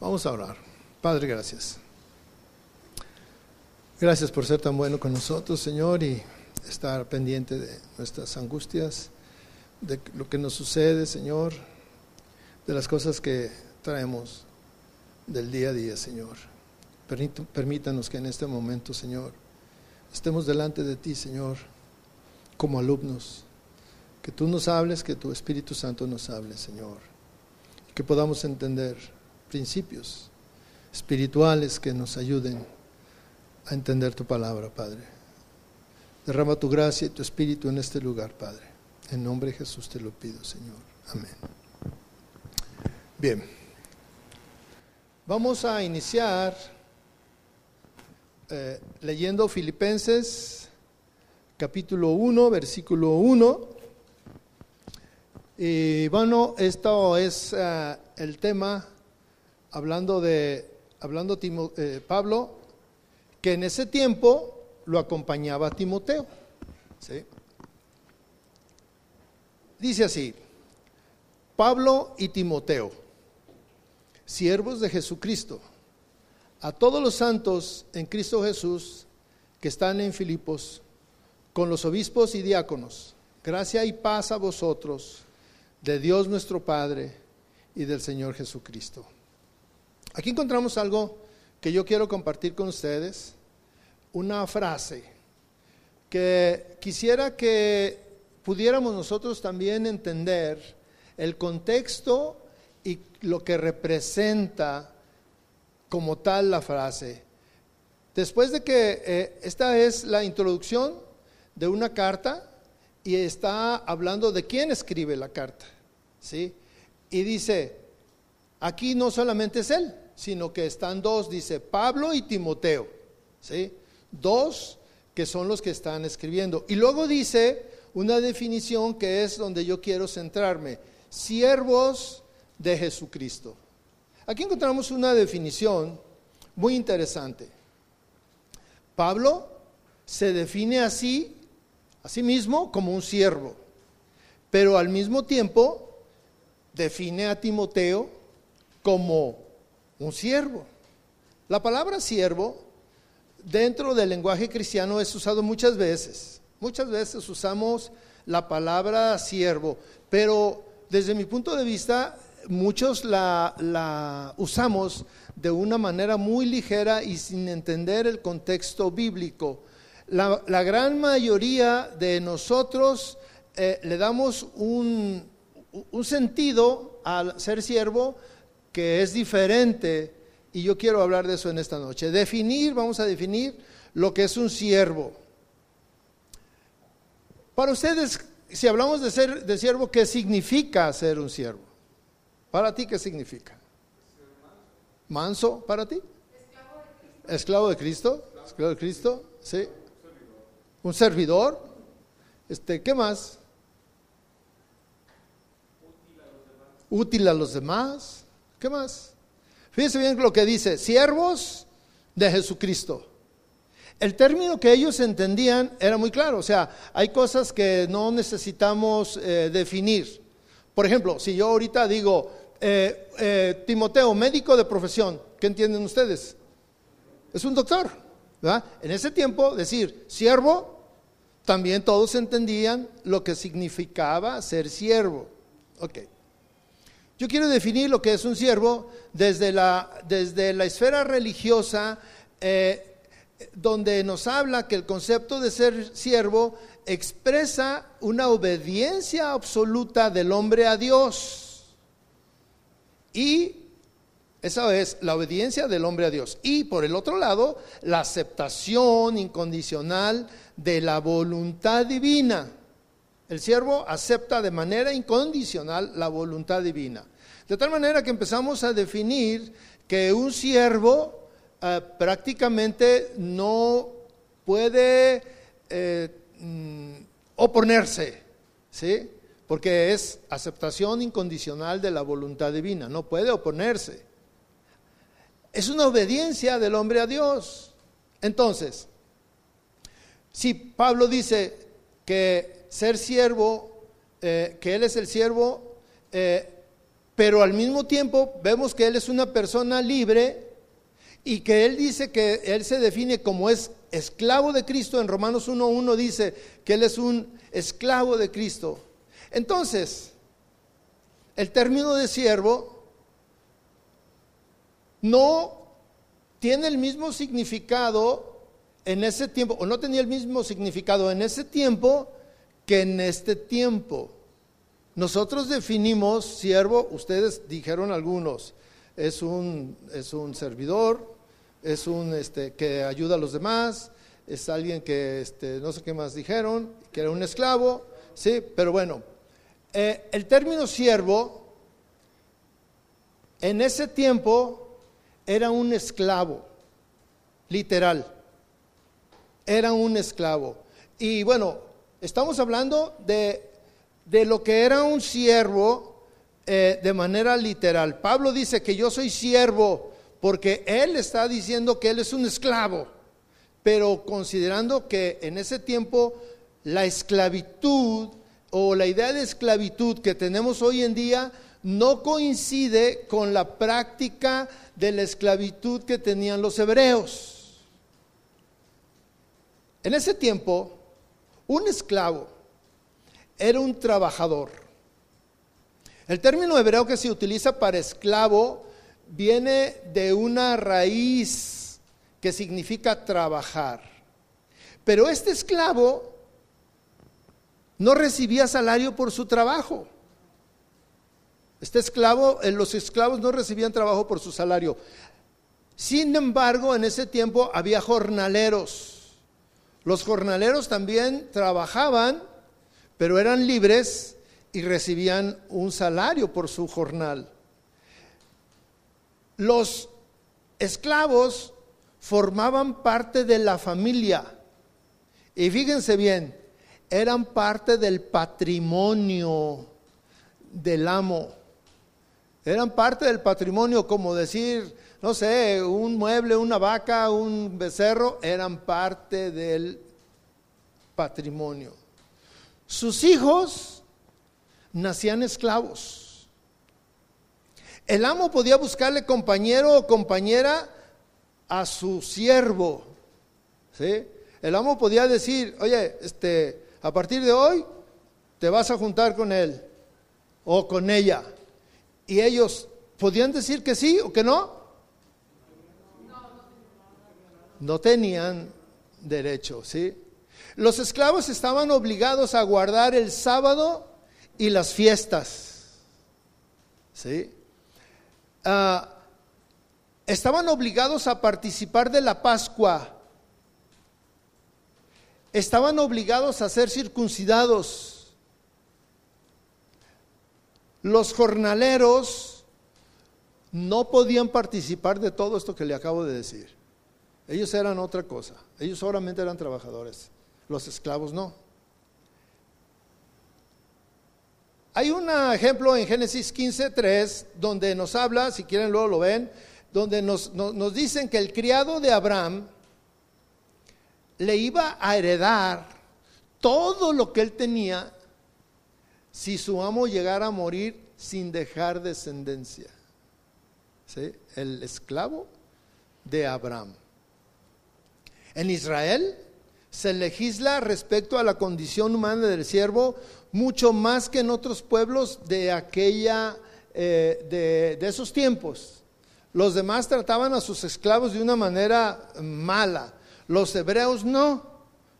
Vamos a orar. Padre, gracias. Gracias por ser tan bueno con nosotros, Señor, y estar pendiente de nuestras angustias, de lo que nos sucede, Señor, de las cosas que traemos del día a día, Señor. Permítanos que en este momento, Señor, estemos delante de ti, Señor, como alumnos. Que tú nos hables, que tu Espíritu Santo nos hable, Señor. Que podamos entender principios espirituales que nos ayuden a entender tu palabra, Padre. Derrama tu gracia y tu espíritu en este lugar, Padre. En nombre de Jesús te lo pido, Señor. Amén. Bien. Vamos a iniciar eh, leyendo Filipenses capítulo 1, versículo 1. Y bueno, esto es eh, el tema hablando de hablando eh, Pablo que en ese tiempo lo acompañaba Timoteo. Dice así, Pablo y Timoteo, siervos de Jesucristo, a todos los santos en Cristo Jesús que están en Filipos, con los obispos y diáconos, gracia y paz a vosotros, de Dios nuestro Padre y del Señor Jesucristo. Aquí encontramos algo que yo quiero compartir con ustedes, una frase que quisiera que pudiéramos nosotros también entender el contexto y lo que representa como tal la frase. Después de que eh, esta es la introducción de una carta y está hablando de quién escribe la carta, ¿sí? Y dice, aquí no solamente es él, sino que están dos, dice Pablo y Timoteo, ¿sí? Dos que son los que están escribiendo. Y luego dice una definición que es donde yo quiero centrarme, siervos de Jesucristo. Aquí encontramos una definición muy interesante. Pablo se define así, a sí mismo, como un siervo, pero al mismo tiempo define a Timoteo como un siervo. La palabra siervo dentro del lenguaje cristiano es usado muchas veces. Muchas veces usamos la palabra siervo, pero desde mi punto de vista muchos la, usamos de una manera muy ligera y sin entender el contexto bíblico. La, gran mayoría de nosotros eh, le damos un, un sentido al ser siervo que es diferente y yo quiero hablar de eso en esta noche. Definir, vamos a definir lo que es un siervo. Para ustedes, si hablamos de ser de siervo, ¿qué significa ser un siervo? Para ti, ¿qué significa? Manso para ti. Esclavo de Cristo. Esclavo de Cristo, sí. Un servidor. Este, ¿qué más? Útil a los demás. ¿Qué más? Fíjense bien lo que dice, siervos de Jesucristo. El término que ellos entendían era muy claro, o sea, hay cosas que no necesitamos eh, definir. Por ejemplo, si yo ahorita digo, eh, eh, Timoteo, médico de profesión, ¿qué entienden ustedes? Es un doctor, ¿verdad? En ese tiempo, decir siervo, también todos entendían lo que significaba ser siervo. Ok. Yo quiero definir lo que es un siervo desde la, desde la esfera religiosa, eh, donde nos habla que el concepto de ser siervo expresa una obediencia absoluta del hombre a Dios. Y esa es la obediencia del hombre a Dios. Y por el otro lado, la aceptación incondicional de la voluntad divina. El siervo acepta de manera incondicional la voluntad divina. De tal manera que empezamos a definir que un siervo eh, prácticamente no puede eh, mm, oponerse, ¿sí? Porque es aceptación incondicional de la voluntad divina, no puede oponerse. Es una obediencia del hombre a Dios. Entonces, si Pablo dice que ser siervo, eh, que Él es el siervo, eh, pero al mismo tiempo vemos que él es una persona libre y que él dice que él se define como es esclavo de Cristo. En Romanos 1.1 dice que él es un esclavo de Cristo. Entonces, el término de siervo no tiene el mismo significado en ese tiempo, o no tenía el mismo significado en ese tiempo que en este tiempo. Nosotros definimos siervo, ustedes dijeron algunos, es un, es un servidor, es un este, que ayuda a los demás, es alguien que este, no sé qué más dijeron, que era un esclavo, sí, pero bueno, eh, el término siervo en ese tiempo era un esclavo, literal, era un esclavo. Y bueno, estamos hablando de, de lo que era un siervo eh, de manera literal. Pablo dice que yo soy siervo porque él está diciendo que él es un esclavo, pero considerando que en ese tiempo la esclavitud o la idea de esclavitud que tenemos hoy en día no coincide con la práctica de la esclavitud que tenían los hebreos. En ese tiempo, un esclavo era un trabajador. El término hebreo que se utiliza para esclavo viene de una raíz que significa trabajar. Pero este esclavo no recibía salario por su trabajo. Este esclavo, eh, los esclavos no recibían trabajo por su salario. Sin embargo, en ese tiempo había jornaleros. Los jornaleros también trabajaban, pero eran libres y recibían un salario por su jornal. Los esclavos formaban parte de la familia. Y fíjense bien, eran parte del patrimonio del amo. Eran parte del patrimonio, como decir, no sé, un mueble, una vaca, un becerro, eran parte del patrimonio. Sus hijos nacían esclavos. El amo podía buscarle compañero o compañera a su siervo. ¿sí? El amo podía decir, oye, este, a partir de hoy te vas a juntar con él o con ella. Y ellos podían decir que sí o que no. No tenían derecho, ¿sí? Los esclavos estaban obligados a guardar el sábado y las fiestas, ¿sí? Ah, estaban obligados a participar de la Pascua estaban obligados a ser circuncidados. Los jornaleros no podían participar de todo esto que le acabo de decir. Ellos eran otra cosa. Ellos solamente eran trabajadores. Los esclavos no. Hay un ejemplo en Génesis 15.3 donde nos habla, si quieren luego lo ven, donde nos, nos dicen que el criado de Abraham, le iba a heredar todo lo que él tenía si su amo llegara a morir sin dejar descendencia. El esclavo de Abraham. En Israel se legisla respecto a la condición humana del siervo mucho más que en otros pueblos de aquella, eh, de, esos tiempos. Los demás trataban a sus esclavos de una manera mala. Los hebreos no.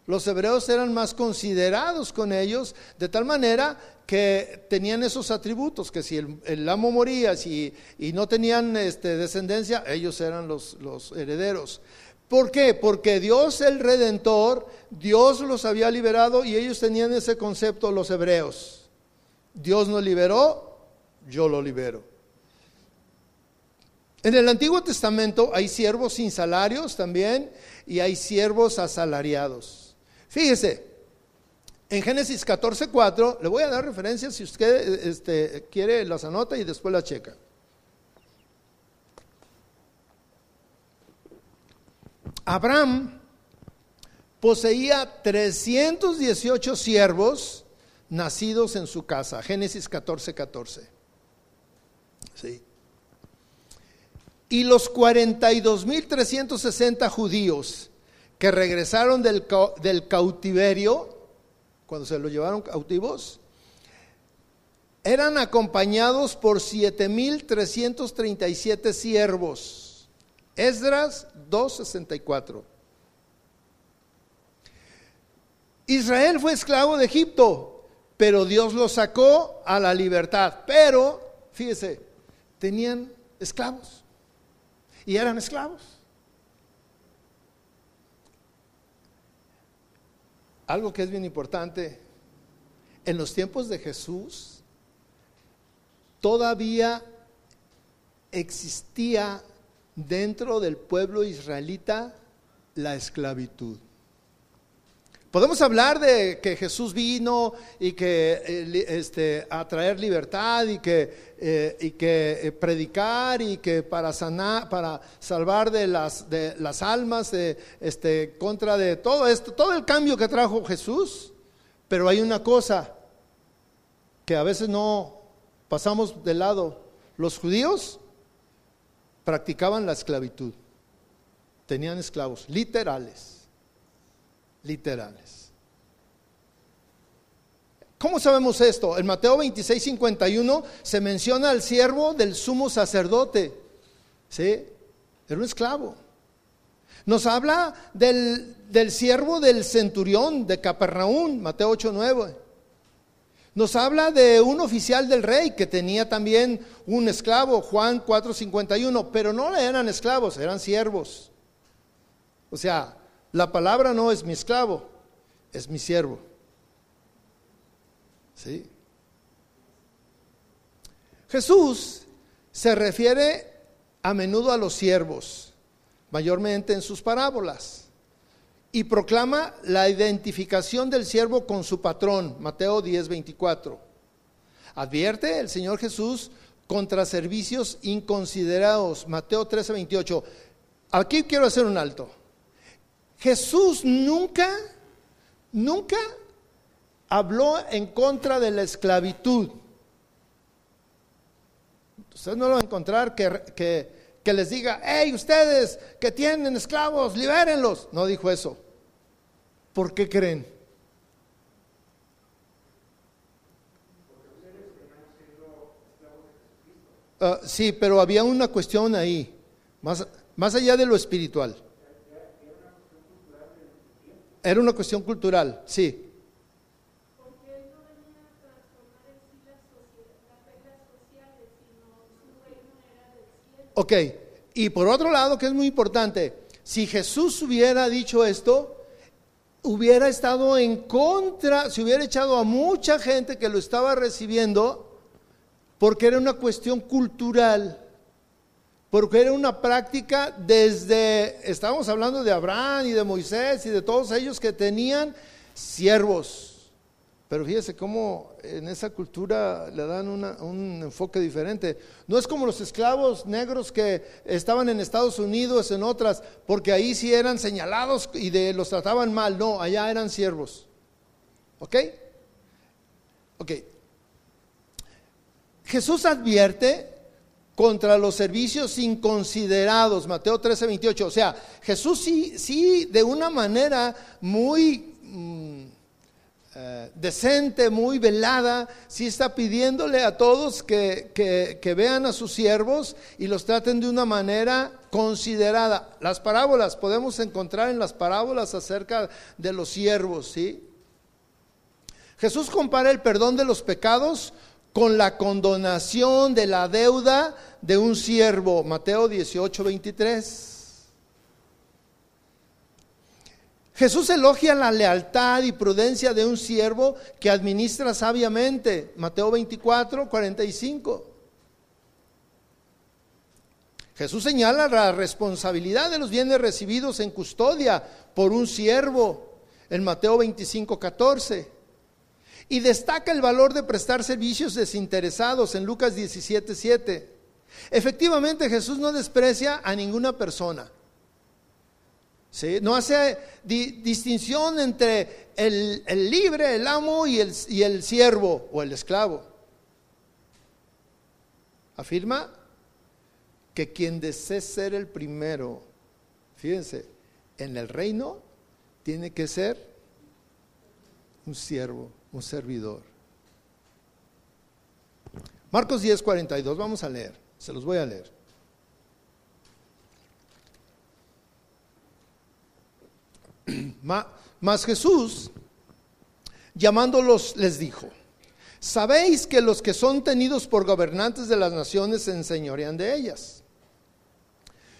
Los hebreos eran más considerados con ellos, de tal manera que tenían esos atributos, que si el, amo moría y no tenían este, descendencia, ellos eran los herederos. ¿Por qué? Porque Dios el Redentor, Dios los había liberado y ellos tenían ese concepto, los hebreos. Dios nos liberó, yo lo libero. En el Antiguo Testamento hay siervos sin salarios también y hay siervos asalariados. Fíjese, en Génesis 14:4, le voy a dar referencias si usted este, quiere, las anota y después las checa. Abraham poseía 318 siervos nacidos en su casa. Génesis 14:14. ¿sí? Y los 42.360 judíos que regresaron del, del cautiverio, cuando se los llevaron cautivos, eran acompañados por 7.337 siervos. Esdras 2.64. Israel fue esclavo de Egipto, pero Dios lo sacó a la libertad. Pero, fíjese, tenían esclavos y eran esclavos. Algo que es bien importante, en los tiempos de Jesús, todavía existía dentro del pueblo israelita la esclavitud. Podemos hablar de que Jesús vino y que eh, este, a traer libertad y que, eh, y que eh, predicar y que para sanar, para salvar de las, de las almas, de, este, contra de todo esto, todo el cambio que trajo Jesús. Pero hay una cosa que a veces no pasamos de lado. Los judíos practicaban la esclavitud, tenían esclavos literales literales. ¿Cómo sabemos esto? En Mateo 26, 51 se menciona al siervo del sumo sacerdote. ¿Sí? Era un esclavo. Nos habla del, del siervo del centurión de Capernaum, Mateo 8, 9. Nos habla de un oficial del rey que tenía también un esclavo, Juan 4:51, pero no eran esclavos, eran siervos. O sea, la palabra no es mi esclavo, es mi siervo. ¿Sí? Jesús se refiere a menudo a los siervos, mayormente en sus parábolas, y proclama la identificación del siervo con su patrón, Mateo 10, 24. Advierte el Señor Jesús contra servicios inconsiderados, Mateo 13, 28. Aquí quiero hacer un alto. Jesús nunca, nunca habló en contra de la esclavitud. Usted no lo va a encontrar que, que, les diga, hey, ustedes que tienen esclavos, libérenlos. No dijo eso. ¿Por qué creen? Uh, sí, pero había una cuestión ahí, más, más allá de lo espiritual. Era una cuestión cultural, sí. Ok, y por otro lado, que es muy importante, si Jesús hubiera dicho esto, hubiera estado en contra, se hubiera echado a mucha gente que lo estaba recibiendo, porque era una cuestión cultural porque era una práctica desde, estábamos hablando de Abraham y de Moisés y de todos ellos que tenían siervos. Pero fíjese cómo en esa cultura le dan un enfoque diferente. No es como los esclavos negros que estaban en Estados Unidos, en otras, porque ahí sí eran señalados y los trataban mal. No, allá eran siervos. ¿Ok? Ok. Jesús advierte contra los servicios inconsiderados, Mateo 13, 28. O sea, Jesús sí, sí, de una manera muy mm, eh, decente, muy velada, sí está pidiéndole a todos que, que, vean a sus siervos y los traten de una manera considerada. Las parábolas, podemos encontrar en las parábolas acerca de los siervos, ¿sí? Jesús compara el perdón de los pecados con la condonación de la deuda de un siervo. Mateo 18, 23. Jesús elogia la lealtad y prudencia de un siervo que administra sabiamente. Mateo 24, 45. Jesús señala la responsabilidad de los bienes recibidos en custodia por un siervo en Mateo 25, 14. Y destaca el valor de prestar servicios desinteresados en Lucas 17, 7. Efectivamente, Jesús no desprecia a ninguna persona. No hace distinción entre el, libre, el amo y el, y el siervo o el esclavo. afirma que quien desee ser el primero, fíjense, en el reino tiene que ser un siervo, un servidor. Marcos 10, 42, vamos a leer, se los voy a leer. Mas Jesús, llamándolos, les dijo, sabéis que los que son tenidos por gobernantes de las naciones se enseñorean de ellas,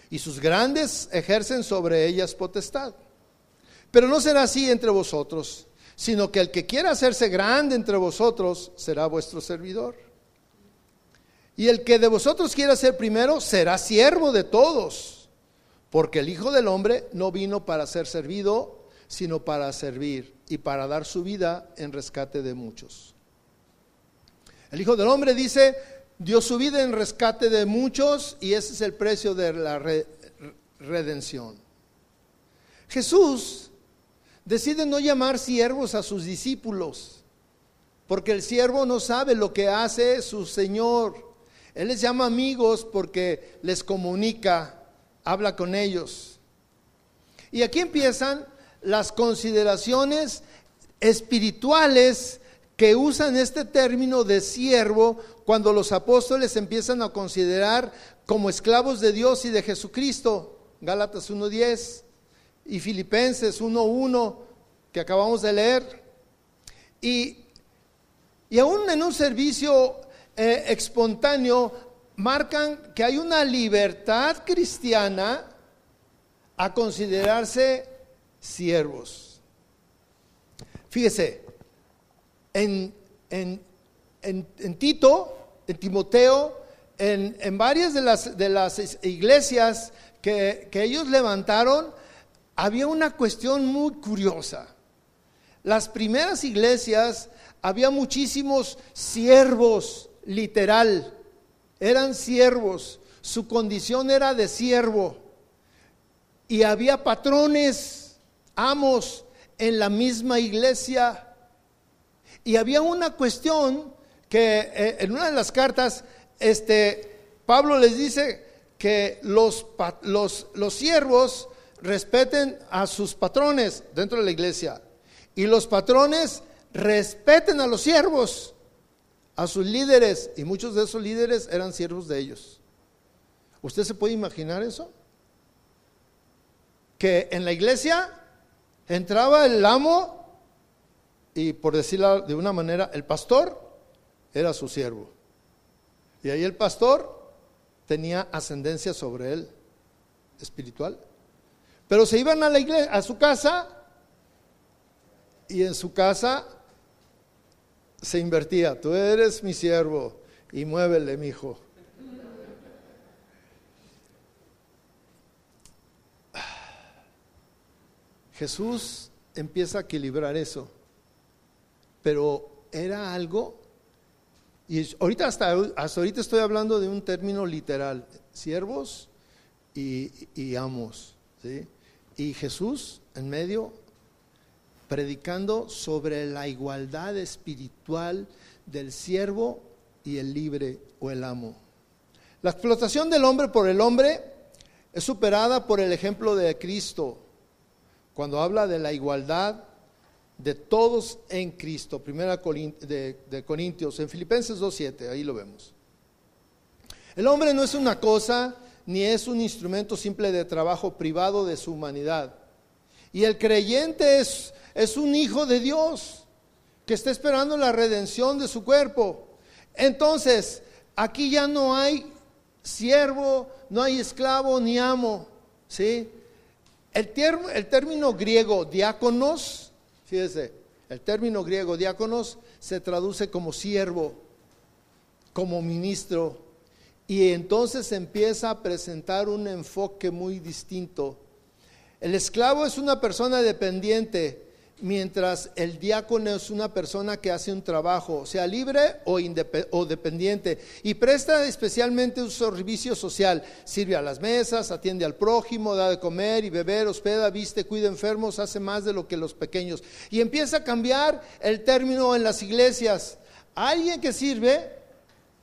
y sus grandes ejercen sobre ellas potestad. Pero no será así entre vosotros, sino que el que quiera hacerse grande entre vosotros será vuestro servidor. Y el que de vosotros quiera ser primero será siervo de todos, porque el Hijo del Hombre no vino para ser servido, sino para servir y para dar su vida en rescate de muchos. El Hijo del Hombre dice, dio su vida en rescate de muchos y ese es el precio de la redención. Jesús decide no llamar siervos a sus discípulos, porque el siervo no sabe lo que hace su Señor. Él les llama amigos porque les comunica, habla con ellos. Y aquí empiezan las consideraciones espirituales que usan este término de siervo cuando los apóstoles empiezan a considerar como esclavos de Dios y de Jesucristo. Gálatas 1.10 y Filipenses 1.1 que acabamos de leer. Y, y aún en un servicio eh, espontáneo marcan que hay una libertad cristiana a considerarse siervos. Fíjese, en, en, Tito, en Timoteo, en, varias de las, de las iglesias que, que ellos levantaron, había una cuestión muy curiosa. Las primeras iglesias había muchísimos siervos literal, eran siervos, su condición era de siervo. Y había patrones, amos en la misma iglesia. Y había una cuestión que eh, en una de las cartas, este, Pablo les dice que los, los, los siervos respeten a sus patrones dentro de la iglesia. Y los patrones respeten a los siervos a sus líderes, y muchos de esos líderes eran siervos de ellos. ¿Usted se puede imaginar eso? Que en la iglesia entraba el amo y por decirlo de una manera, el pastor era su siervo. Y ahí el pastor tenía ascendencia sobre él espiritual. Pero se iban a la iglesia, a su casa, y en su casa se invertía, tú eres mi siervo y muévele, mi hijo. Jesús empieza a equilibrar eso, pero era algo, y ahorita hasta, hasta ahorita estoy hablando de un término literal, siervos y, amos, y Jesús en medio predicando sobre la igualdad espiritual del siervo y el libre o el amo. La explotación del hombre por el hombre es superada por el ejemplo de Cristo, cuando habla de la igualdad de todos en Cristo. Primera de, de Corintios, en Filipenses 2.7, ahí lo vemos. El hombre no es una cosa ni es un instrumento simple de trabajo privado de su humanidad. Y el creyente es es un hijo de Dios que está esperando la redención de su cuerpo. Entonces, aquí ya no hay siervo, no hay esclavo ni amo, ¿sí? El, el término griego diáconos, fíjese, el término griego diáconos se traduce como siervo, como ministro, y entonces empieza a presentar un enfoque muy distinto. El esclavo es una persona dependiente, mientras el diácono es una persona que hace un trabajo, sea libre o, o, dependiente, y presta especialmente un servicio social, sirve a las mesas, atiende al prójimo, da de comer y beber, hospeda, viste, cuida enfermos, hace más de lo que los pequeños. Y empieza a cambiar el término en las iglesias. Alguien que sirve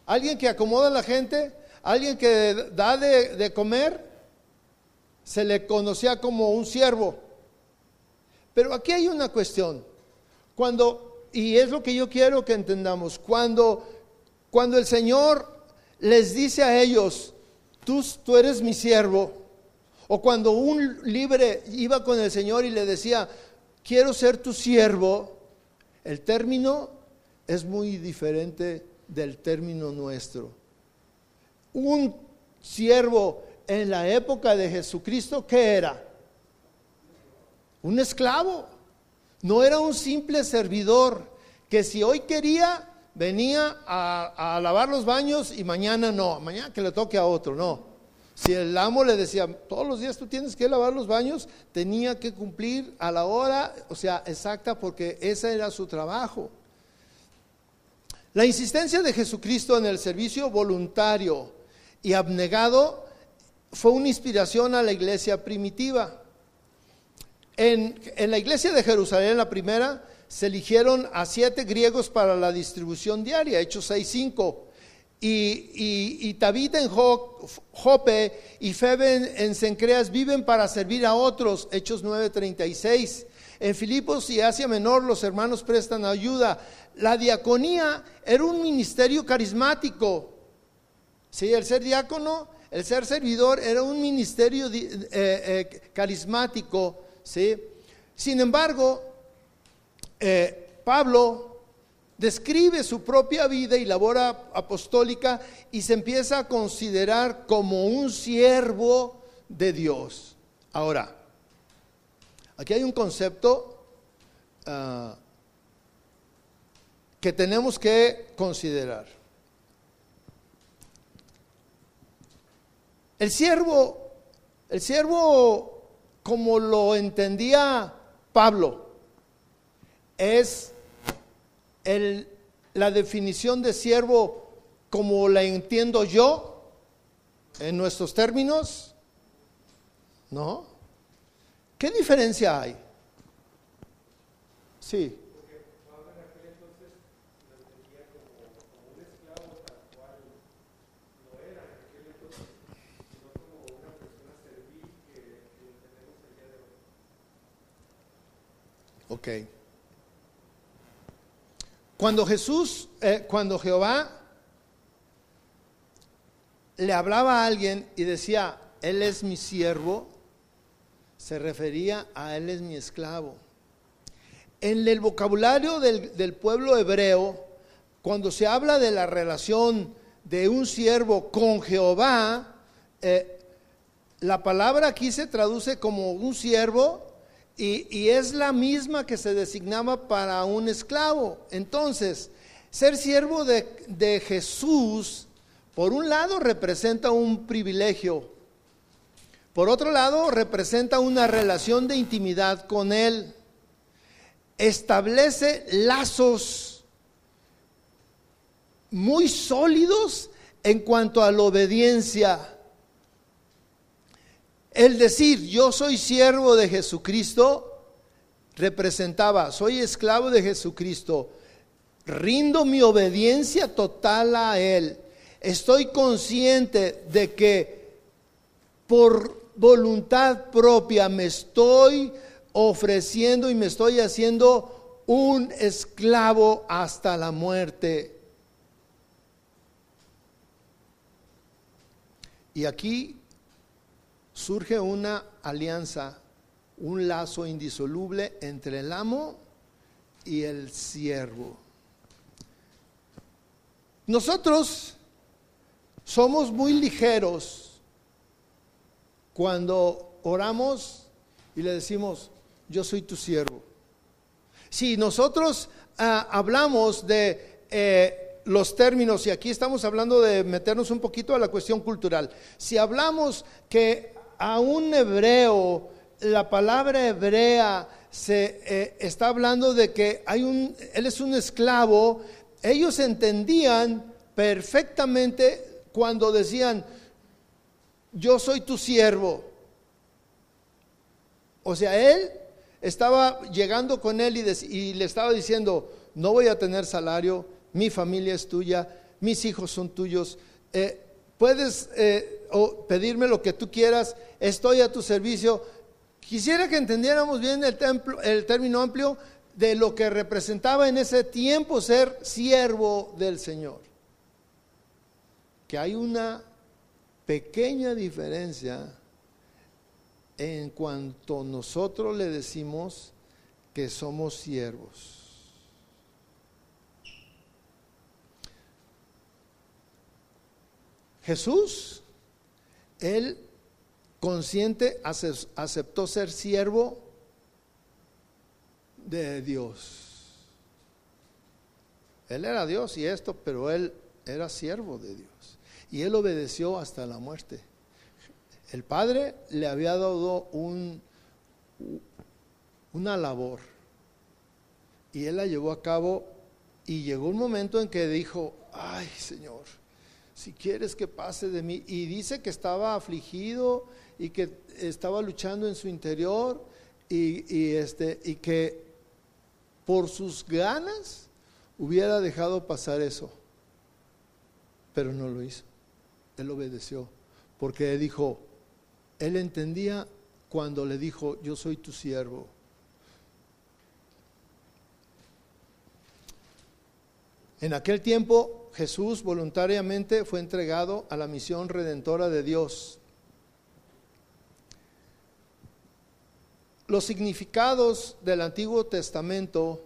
alguien que acomoda a la gente, alguien que da de, de comer, se le conocía como un siervo. Pero aquí hay una cuestión. Cuando, y es lo que yo quiero que entendamos, cuando, cuando el Señor les dice a ellos, tú, tú eres mi siervo, o cuando un libre iba con el Señor y le decía, quiero ser tu siervo, el término es muy diferente del término nuestro. Un siervo en la época de Jesucristo, ¿qué era? Un esclavo. No era un simple servidor que si hoy quería, venía a, lavar los baños y mañana no, mañana que le toque a otro, no. Si el amo le decía, todos los días tú tienes que lavar los baños, tenía que cumplir a la hora, o sea, exacta, porque ese era su trabajo. La insistencia de Jesucristo en el servicio voluntario y abnegado fue una inspiración a la iglesia primitiva. En, la iglesia de Jerusalén, la primera, se eligieron a siete griegos para la distribución diaria, Hechos 6.5. Y, y, y Tabita en Jope y Febe en Sencreas viven para servir a otros, Hechos 9.36. En Filipos y Asia Menor los hermanos prestan ayuda. La diaconía era un ministerio carismático. Sí, el ser diácono el ser servidor era un ministerio eh, eh, carismático, ¿sí? Sin embargo, eh, Pablo describe su propia vida y labor apostólica y se empieza a considerar como un siervo de Dios. Ahora, aquí hay un concepto uh, que tenemos que considerar. El siervo, el siervo, como lo entendía Pablo, es el, la definición de siervo como la entiendo yo en nuestros términos. ¿No? ¿Qué diferencia hay? Sí. Ok. Cuando Jesús, eh, cuando Jehová le hablaba a alguien y decía, Él es mi siervo, se refería a Él es mi esclavo. En el vocabulario del, del pueblo hebreo, cuando se habla de la relación de un siervo con Jehová, eh, la palabra aquí se traduce como un siervo y, es la misma que se designaba para un esclavo. Entonces, ser siervo de, Jesús, por un lado, representa un privilegio. Por otro lado, representa una relación de intimidad con Él. Establece lazos muy sólidos en cuanto a la obediencia el decir yo soy siervo de Jesucristo representaba, soy esclavo de Jesucristo, rindo mi obediencia total a Él. Estoy consciente de que por voluntad propia me estoy ofreciendo y me estoy haciendo un esclavo hasta la muerte. Y aquí surge una alianza, un lazo indisoluble entre el amo y el siervo. Nosotros somos muy ligeros cuando oramos y le decimos, yo soy tu siervo. Si nosotros ah, hablamos de eh, los términos, y aquí estamos hablando de meternos un poquito a la cuestión cultural, si hablamos que a un hebreo, la palabra hebrea se eh, está hablando de que hay un, él es un esclavo, ellos entendían perfectamente cuando decían, yo soy tu siervo. O sea, él estaba llegando con él y, le estaba diciendo, no voy a tener salario, mi familia es tuya, mis hijos son tuyos, eh, puedes eh, pedirme lo que tú quieras, estoy a tu servicio. Quisiera que entendiéramos bien el, templo, el término amplio de lo que representaba en ese tiempo ser siervo del Señor. Que hay una pequeña diferencia en cuanto nosotros le decimos que somos siervos. Jesús, él consciente aceptó ser siervo de Dios. Él era Dios y esto, pero él era siervo de Dios. Y él obedeció hasta la muerte. El Padre le había dado un, una labor y él la llevó a cabo y llegó un momento en que dijo, ay Señor, si quieres que pase de mí. Y dice que estaba afligido y que estaba luchando en su interior y, este, y que por sus ganas hubiera dejado pasar eso. Pero no lo hizo. Él obedeció porque dijo, él entendía cuando le dijo, yo soy tu siervo. En aquel tiempo Jesús voluntariamente fue entregado a la misión redentora de Dios. Los significados del Antiguo Testamento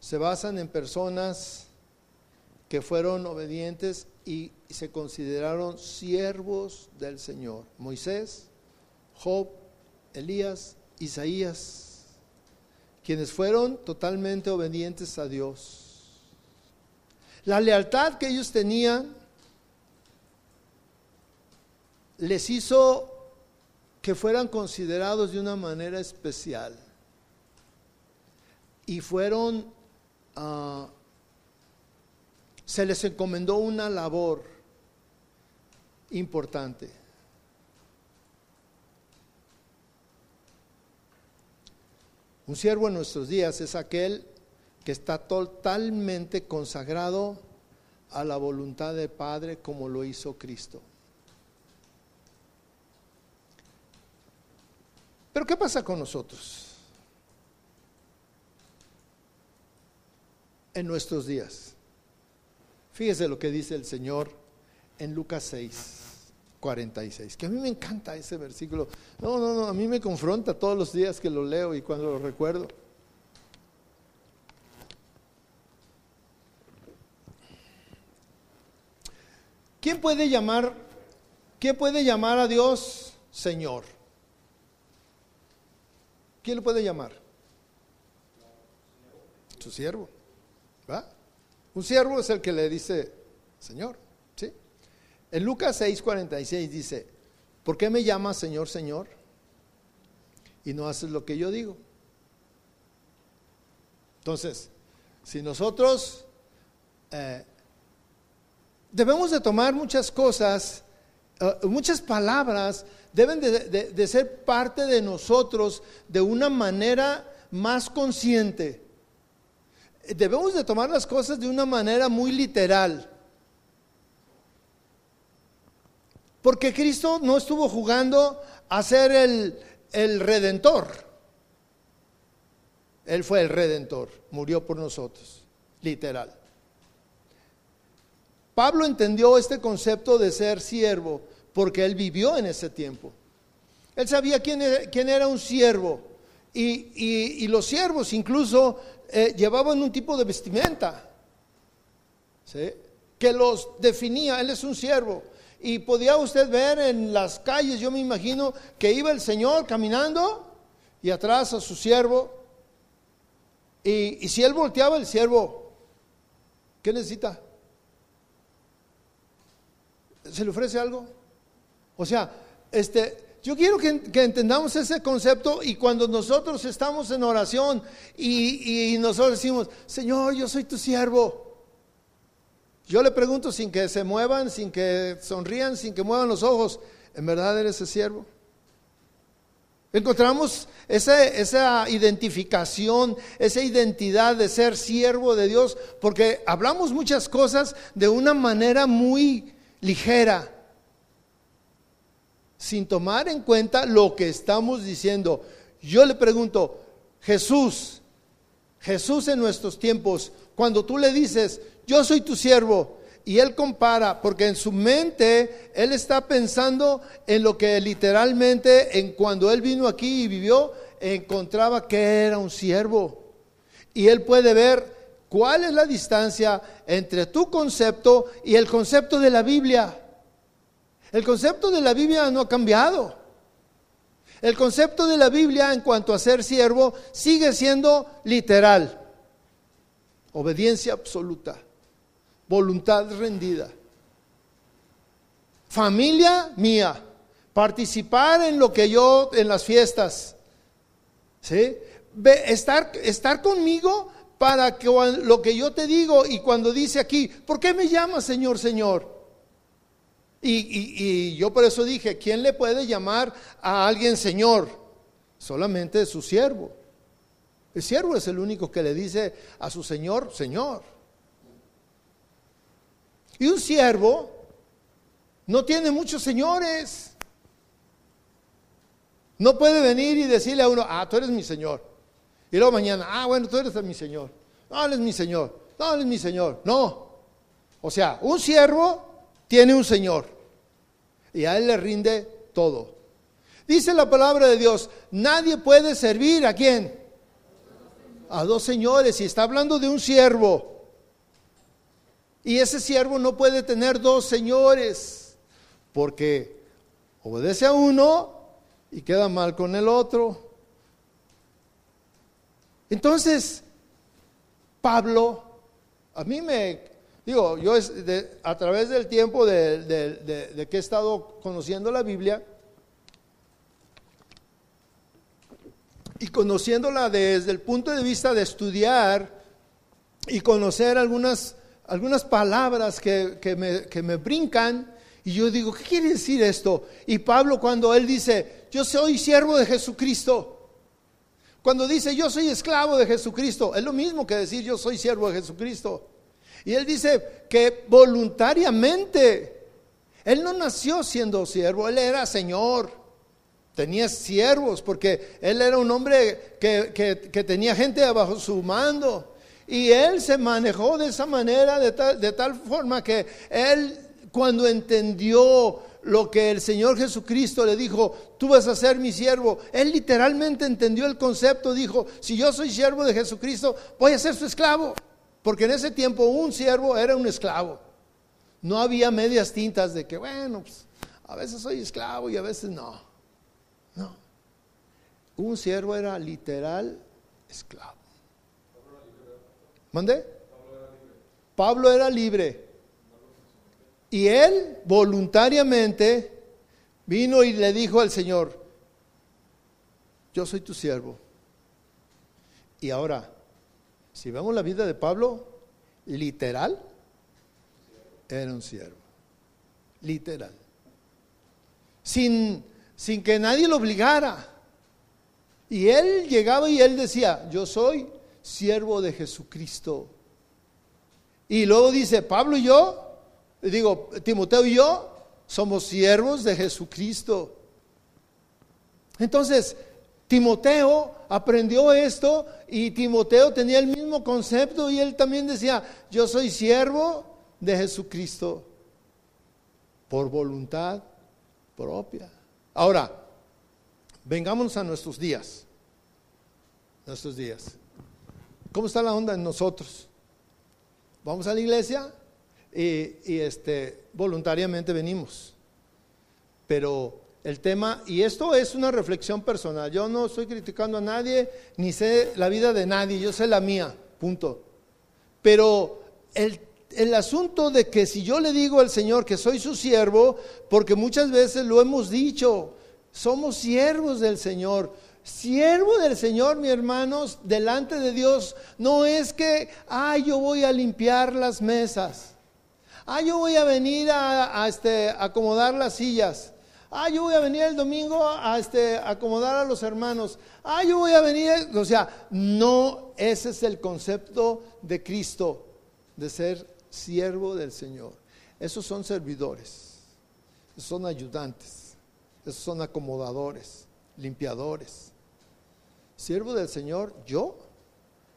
se basan en personas que fueron obedientes y se consideraron siervos del Señor. Moisés, Job, Elías, Isaías, quienes fueron totalmente obedientes a Dios. La lealtad que ellos tenían les hizo que fueran considerados de una manera especial y fueron uh, se les encomendó una labor importante. Un siervo en nuestros días es aquel que está totalmente consagrado a la voluntad del Padre como lo hizo Cristo. Pero ¿qué pasa con nosotros en nuestros días? Fíjese lo que dice el Señor en Lucas 6, 46, que a mí me encanta ese versículo. No, no, no, a mí me confronta todos los días que lo leo y cuando lo recuerdo. ¿Quién puede llamar, quién puede llamar a Dios Señor? ¿Quién lo puede llamar? Su siervo. ¿Va? Un siervo es el que le dice, Señor, ¿sí? En Lucas 6:46 dice, ¿por qué me llamas Señor, Señor? Y no haces lo que yo digo. Entonces, si nosotros eh, debemos de tomar muchas cosas, eh, muchas palabras deben de ser parte de nosotros de una manera más consciente debemos de tomar las cosas de una manera muy literal. Porque Cristo no estuvo jugando a ser el, el redentor. Él fue el redentor, murió por nosotros, literal. Pablo entendió este concepto de ser siervo porque él vivió en ese tiempo. Él sabía quién era, quién era un siervo. Y, y, los siervos incluso eh, llevaban un tipo de vestimenta que los definía. Él es un siervo. Y podía usted ver en las calles, yo me imagino, que iba el Señor caminando y atrás a su siervo. Y, y si él volteaba, el siervo, ¿qué necesita? ¿Se le ofrece algo? O sea, este, yo quiero que, entendamos ese concepto y cuando nosotros estamos en oración y, nosotros decimos, Señor, yo soy tu siervo. Yo le pregunto sin que se muevan, sin que sonrían, sin que muevan los ojos, ¿en verdad eres ese siervo? Encontramos esa, identificación, esa identidad de ser siervo de Dios, porque hablamos muchas cosas de una manera muy ligera, sin tomar en cuenta lo que estamos diciendo. Yo le pregunto, Jesús, Jesús en nuestros tiempos, cuando tú le dices, yo soy tu siervo, y él compara, porque en su mente él está pensando en lo que literalmente, en cuando él vino aquí y vivió, encontraba que era un siervo. Y él puede ver cuál es la distancia entre tu concepto y el concepto de la Biblia. El concepto de la Biblia no ha cambiado. El concepto de la Biblia en cuanto a ser siervo sigue siendo literal. Obediencia absoluta voluntad rendida. Familia mía, participar en lo que yo, en las fiestas. ¿Sí? Estar, estar conmigo para que lo que yo te digo y cuando dice aquí, ¿por qué me llamas Señor, Señor? Y, y, yo por eso dije, ¿quién le puede llamar a alguien Señor? Solamente su siervo. El siervo es el único que le dice a su Señor, Señor. Y un siervo no tiene muchos señores. No puede venir y decirle a uno, ah, tú eres mi señor. Y luego mañana, ah, bueno, tú eres mi señor. No, él es mi señor. No, él es mi señor. No. O sea, un siervo tiene un señor. Y a él le rinde todo. Dice la palabra de Dios, nadie puede servir a quién. A dos señores. Y está hablando de un siervo. Y ese siervo no puede tener dos señores, porque obedece a uno y queda mal con el otro. Entonces, Pablo, a mí me, digo, yo a través del tiempo de, de que he estado conociendo la Biblia, y conociéndola desde el punto de vista de estudiar y conocer algunas algunas palabras que, me, brincan y yo digo, ¿qué quiere decir esto? Y Pablo cuando él dice, yo soy siervo de Jesucristo, cuando dice yo soy esclavo de Jesucristo, es lo mismo que decir yo soy siervo de Jesucristo. Y él dice que voluntariamente, él no nació siendo siervo, él era Señor, tenía siervos, porque él era un hombre que, que tenía gente bajo su mando. Y él se manejó de esa manera, de tal, forma que él cuando entendió lo que el Señor Jesucristo le dijo, tú vas a ser mi siervo. Él literalmente entendió el concepto, dijo, si yo soy siervo de Jesucristo, voy a ser su esclavo. Porque en ese tiempo un siervo era un esclavo. No había medias tintas de que, bueno, pues, a veces soy esclavo y a veces no. No. Un siervo era literal esclavo. ¿Mande? Pablo era libre. Y él voluntariamente vino y le dijo al Señor, yo soy tu siervo. Y ahora, si vemos la vida de Pablo, literal, era un siervo. Literal. Sin, sin que nadie lo obligara. Y él llegaba y él decía, yo soy siervo de Jesucristo. Y luego dice, Pablo y yo, digo, Timoteo y yo, somos siervos de Jesucristo. Entonces, Timoteo aprendió esto y Timoteo tenía el mismo concepto y él también decía, yo soy siervo de Jesucristo por voluntad propia. Ahora, vengamos a nuestros días, nuestros días. ¿Cómo está la onda en nosotros? Vamos a la iglesia y, este, voluntariamente venimos. Pero el tema, y esto es una reflexión personal, yo no estoy criticando a nadie, ni sé la vida de nadie, yo sé la mía, punto. Pero el, el asunto de que si yo le digo al Señor que soy su siervo, porque muchas veces lo hemos dicho, somos siervos del Señor, Siervo del Señor, mis hermanos, delante de Dios, no es que, ay, yo voy a limpiar las mesas. Ah, yo voy a venir a, este, acomodar las sillas. Ah, yo voy a venir el domingo a este, acomodar a los hermanos. Ah, yo voy a venir. O sea, no, ese es el concepto de Cristo, de ser siervo del Señor. Esos son servidores, esos son ayudantes, esos son acomodadores, limpiadores. Siervo del Señor, yo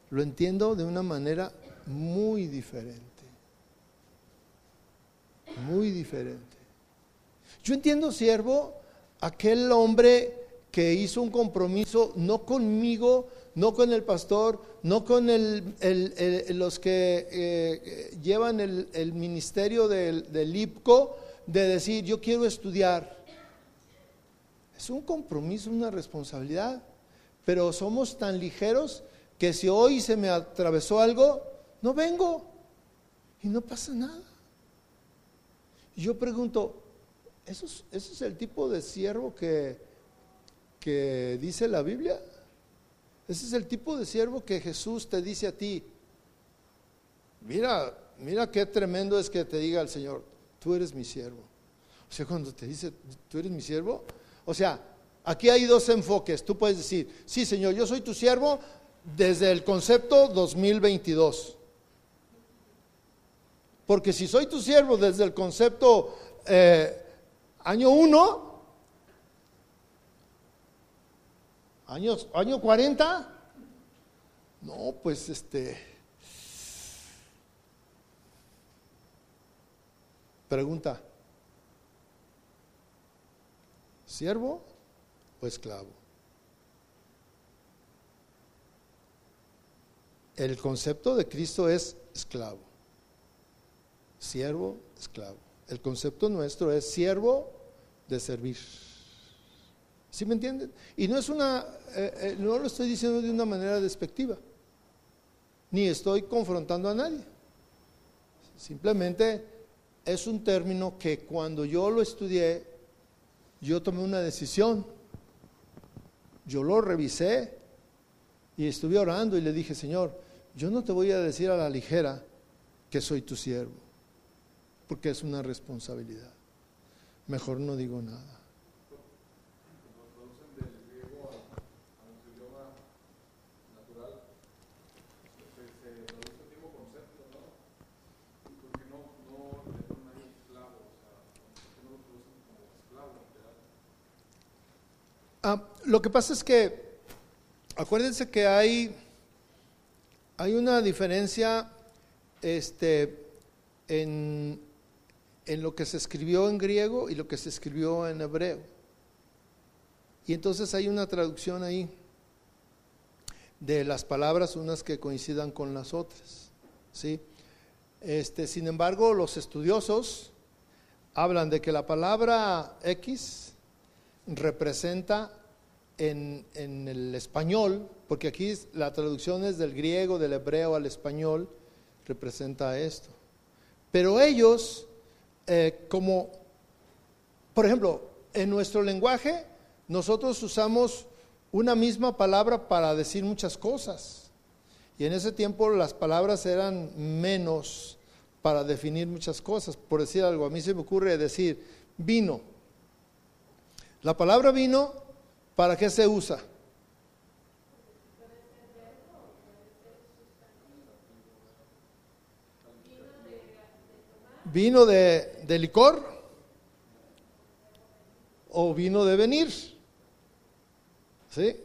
lo entiendo de una manera muy diferente. Muy diferente. Yo entiendo, siervo, aquel hombre que hizo un compromiso no conmigo, no con el pastor, no con los que eh, llevan el, ministerio del, del IPCO, de decir, yo quiero estudiar. Es un compromiso, una responsabilidad, pero somos tan ligeros que si hoy se me atravesó algo, no vengo y no pasa nada. Yo pregunto, ¿eso es, el tipo de siervo que, que dice la Biblia? Ese es el tipo de siervo que Jesús te dice a ti. Mira, mira qué tremendo es que te diga el Señor, tú eres mi siervo. O sea, cuando te dice, tú eres mi siervo, o sea, aquí hay dos enfoques. Tú puedes decir, sí, Señor, yo soy tu siervo desde el concepto 2022. Porque si soy tu siervo desde el concepto eh, año 1, años, año 40, no, pues este... Pregunta, ¿siervo o esclavo? El concepto de Cristo es esclavo siervo, esclavo. El concepto nuestro es siervo de servir. ¿Sí me entienden? Y no es una, eh, eh, no lo estoy diciendo de una manera despectiva, ni estoy confrontando a nadie. Simplemente es un término que cuando yo lo estudié, yo tomé una decisión. Yo lo revisé y estuve orando y le dije, Señor, yo no te voy a decir a la ligera que soy tu siervo porque es una responsabilidad. Mejor no digo nada. Ah, lo que pasa es que, acuérdense que hay, hay una diferencia este, en, en lo que se escribió en griego y lo que se escribió en hebreo. Y entonces hay una traducción ahí de las palabras, unas que coincidan con las otras. ¿sí? Este, sin embargo, los estudiosos hablan de que la palabra X representa en, en, el español, porque aquí la traducción es del griego, del hebreo al español, representa esto. Pero ellos eh, como, por ejemplo, en nuestro lenguaje nosotros usamos una misma palabra para decir muchas cosas. Y en ese tiempo las palabras eran menos para definir muchas cosas. Por decir algo, a mí se me ocurre decir vino. La palabra vino, ¿para qué se usa? Vino de, licor o vino de venir. ¿Sí?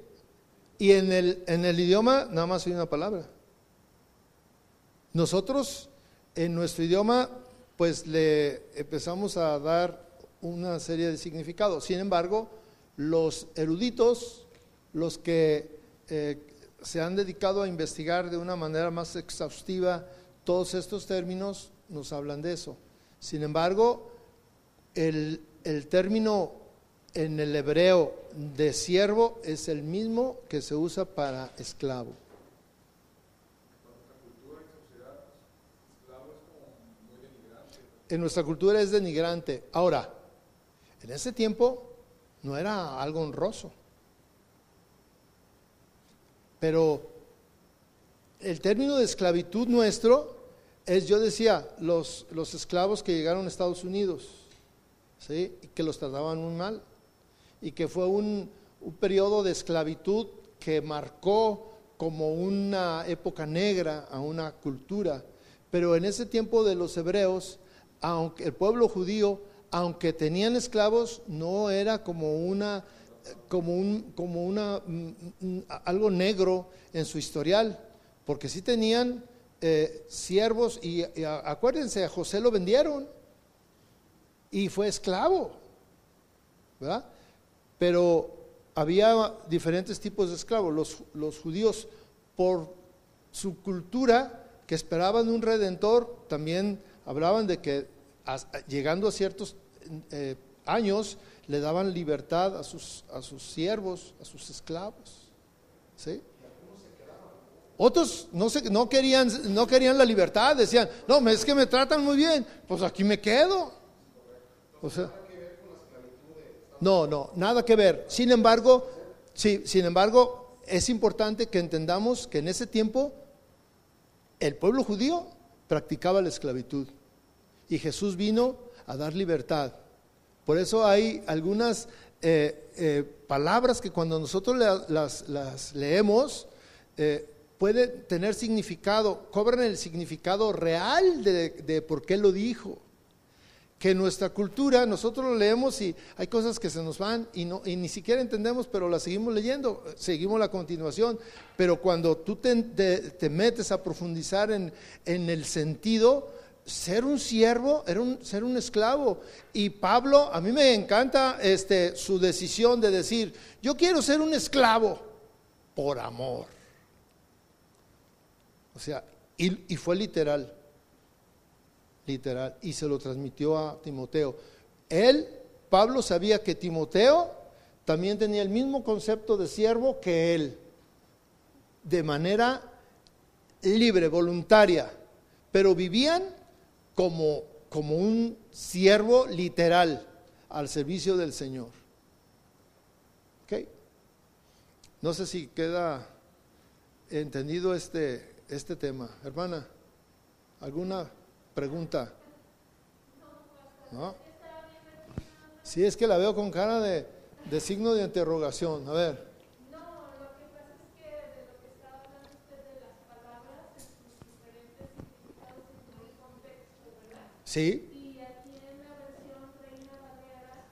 Y en el, en el idioma nada más hay una palabra. Nosotros en nuestro idioma pues le empezamos a dar una serie de significados. Sin embargo, los eruditos, los que eh, se han dedicado a investigar de una manera más exhaustiva todos estos términos, nos hablan de eso. Sin embargo, el, término en el hebreo de siervo es el mismo que se usa para esclavo. En nuestra cultura es denigrante. Ahora, en ese tiempo no era algo honroso. Pero el término de esclavitud nuestro es, yo decía, los, los esclavos que llegaron a Estados Unidos. ¿sí? y que los trataban muy mal, y que fue un, un periodo de esclavitud que marcó como una época negra a una cultura. Pero en ese tiempo de los hebreos, aunque el pueblo judío, aunque tenían esclavos, no era como una como un como una mm, mm, algo negro en su historial, porque sí tenían eh, siervos y, acuérdense, a José lo vendieron y fue esclavo, ¿verdad? Pero había diferentes tipos de esclavos. Los, los judíos, por su cultura, que esperaban un redentor, también hablaban de que llegando a ciertos eh, años le daban libertad a sus, a sus siervos, a sus esclavos. ¿sí? Otros no, querían, no querían la libertad, decían, no, es que me tratan muy bien, pues aquí me quedo. O sea, no, no, nada que ver. Sin embargo, sí, sin embargo, es importante que entendamos que en ese tiempo el pueblo judío practicaba la esclavitud y Jesús vino a dar libertad. Por eso hay algunas eh, eh, palabras que cuando nosotros las, leemos eh, pueden tener significado, cobran el significado real de, por qué lo dijo que nuestra cultura, nosotros lo leemos y hay cosas que se nos van y ni siquiera entendemos, pero las seguimos leyendo, seguimos la continuación. Pero cuando tú te, metes a profundizar en, el sentido, ser un siervo era un, ser un esclavo. Y Pablo, a mí me encanta este, su decisión de decir, yo quiero ser un esclavo por amor. O sea, y fue literal literal, y se lo transmitió a Timoteo. Él, Pablo, sabía que Timoteo también tenía el mismo concepto de siervo que él, de manera libre, voluntaria, pero vivían como, como un siervo literal al servicio del Señor. ¿Ok? No sé si queda entendido este, este tema. Hermana, ¿alguna Pregunta. ¿No? Sí, es que la veo con cara de, de signo de interrogación. A ver. No, lo que pasa es que de lo que estaba hablando usted de las palabras en sus diferentes significados en el contexto, ¿verdad? Sí. Y aquí en la versión Reina Valera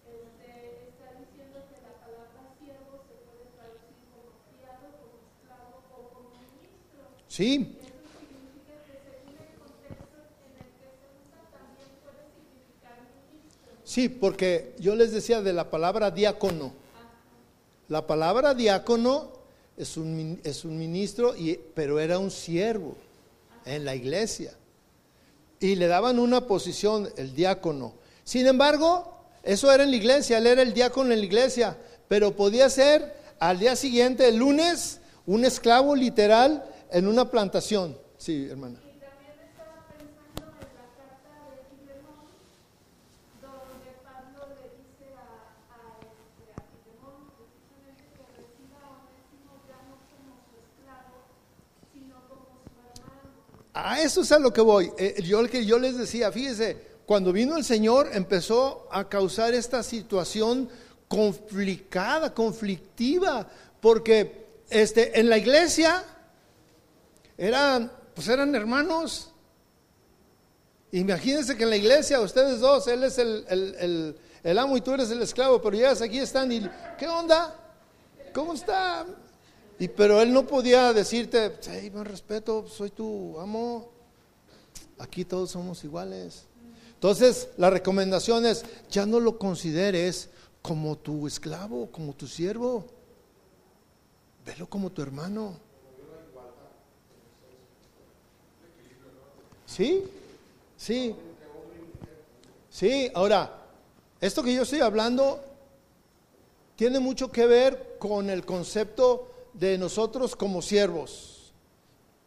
este, está diciendo que la palabra siervo se puede traducir como criado, como esclavo o como ministro. Sí. Sí, porque yo les decía de la palabra diácono. La palabra diácono es un, es un ministro, y, pero era un siervo en la iglesia. Y le daban una posición, el diácono. Sin embargo, eso era en la iglesia, él era el diácono en la iglesia, pero podía ser al día siguiente, el lunes, un esclavo literal en una plantación. Sí, hermana. A eso es a lo que voy. Eh, yo, que yo les decía, fíjese, cuando vino el Señor empezó a causar esta situación complicada, conflictiva, porque este, en la iglesia eran, pues eran hermanos. Imagínense que en la iglesia ustedes dos, él es el, el amo y tú eres el esclavo, pero llegas aquí están y, ¿qué onda? ¿Cómo está? Y, pero él no podía decirte, hey, buen respeto, soy tu amo. Aquí todos somos iguales. Entonces, la recomendación es, ya no lo consideres como tu esclavo, como tu siervo. Velo como tu hermano. ¿Sí? Sí. Sí, ahora, esto que yo estoy hablando tiene mucho que ver con el concepto de nosotros como siervos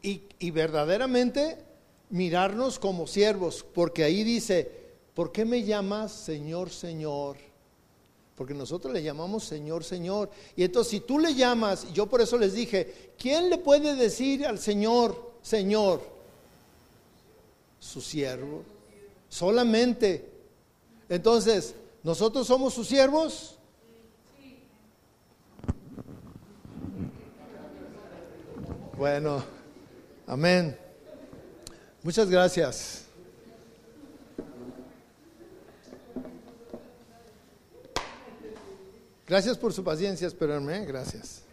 y, verdaderamente mirarnos como siervos, porque ahí dice, ¿por qué me llamas Señor, Señor? Porque nosotros le llamamos Señor, Señor. Y entonces si tú le llamas, yo por eso les dije, ¿quién le puede decir al Señor, Señor? Su siervo. Solamente. Entonces, ¿nosotros somos sus siervos? Bueno, amén. Muchas gracias. Gracias por su paciencia, esperarme. Gracias.